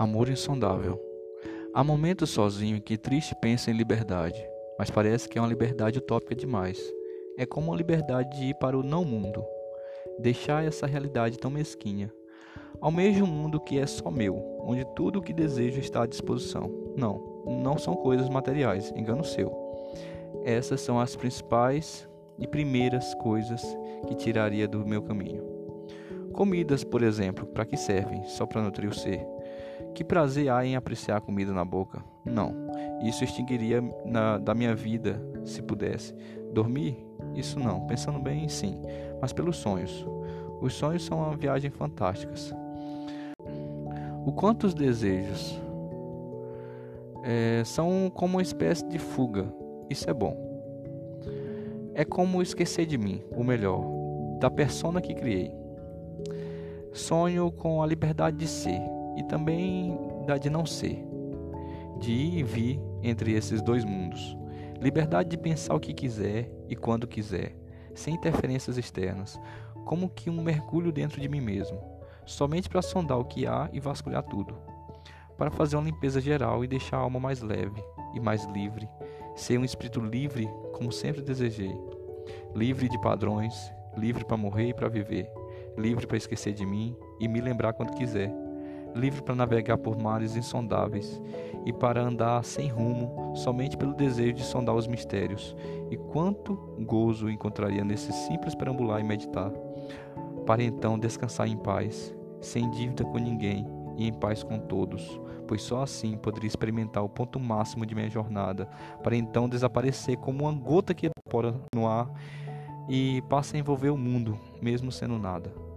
Amor insondável. Há momentos sozinho em que triste pensa em liberdade, mas parece que é uma liberdade utópica demais. É como uma liberdade de ir para o não mundo, deixar essa realidade tão mesquinha. Almejo um mundo que é só meu, onde tudo o que desejo está à disposição. Não, não são coisas materiais, engano seu. Essas são as principais e primeiras coisas que tiraria do meu caminho. Comidas, por exemplo, para que servem? Só para nutrir o ser. Que prazer há em apreciar a comida na boca? Não. Isso extinguiria na, da minha vida, se pudesse. Dormir? Isso não. Pensando bem, sim. Mas pelos sonhos. Os sonhos são uma viagem fantásticas. O quanto os desejos é, são como uma espécie de fuga. Isso é bom. É como esquecer de mim, o melhor, da persona que criei. Sonho com a liberdade de ser e também da de não ser, de ir e vir entre esses dois mundos. Liberdade de pensar o que quiser e quando quiser, sem interferências externas, como que um mergulho dentro de mim mesmo, somente para sondar o que há e vasculhar tudo, para fazer uma limpeza geral e deixar a alma mais leve e mais livre, ser um espírito livre como sempre desejei, livre de padrões, livre para morrer e para viver, livre para esquecer de mim e me lembrar quando quiser livre para navegar por mares insondáveis e para andar sem rumo somente pelo desejo de sondar os mistérios. E quanto gozo encontraria nesse simples perambular e meditar, para então descansar em paz, sem dívida com ninguém e em paz com todos, pois só assim poderia experimentar o ponto máximo de minha jornada, para então desaparecer como uma gota que evapora no ar e passa a envolver o mundo, mesmo sendo nada.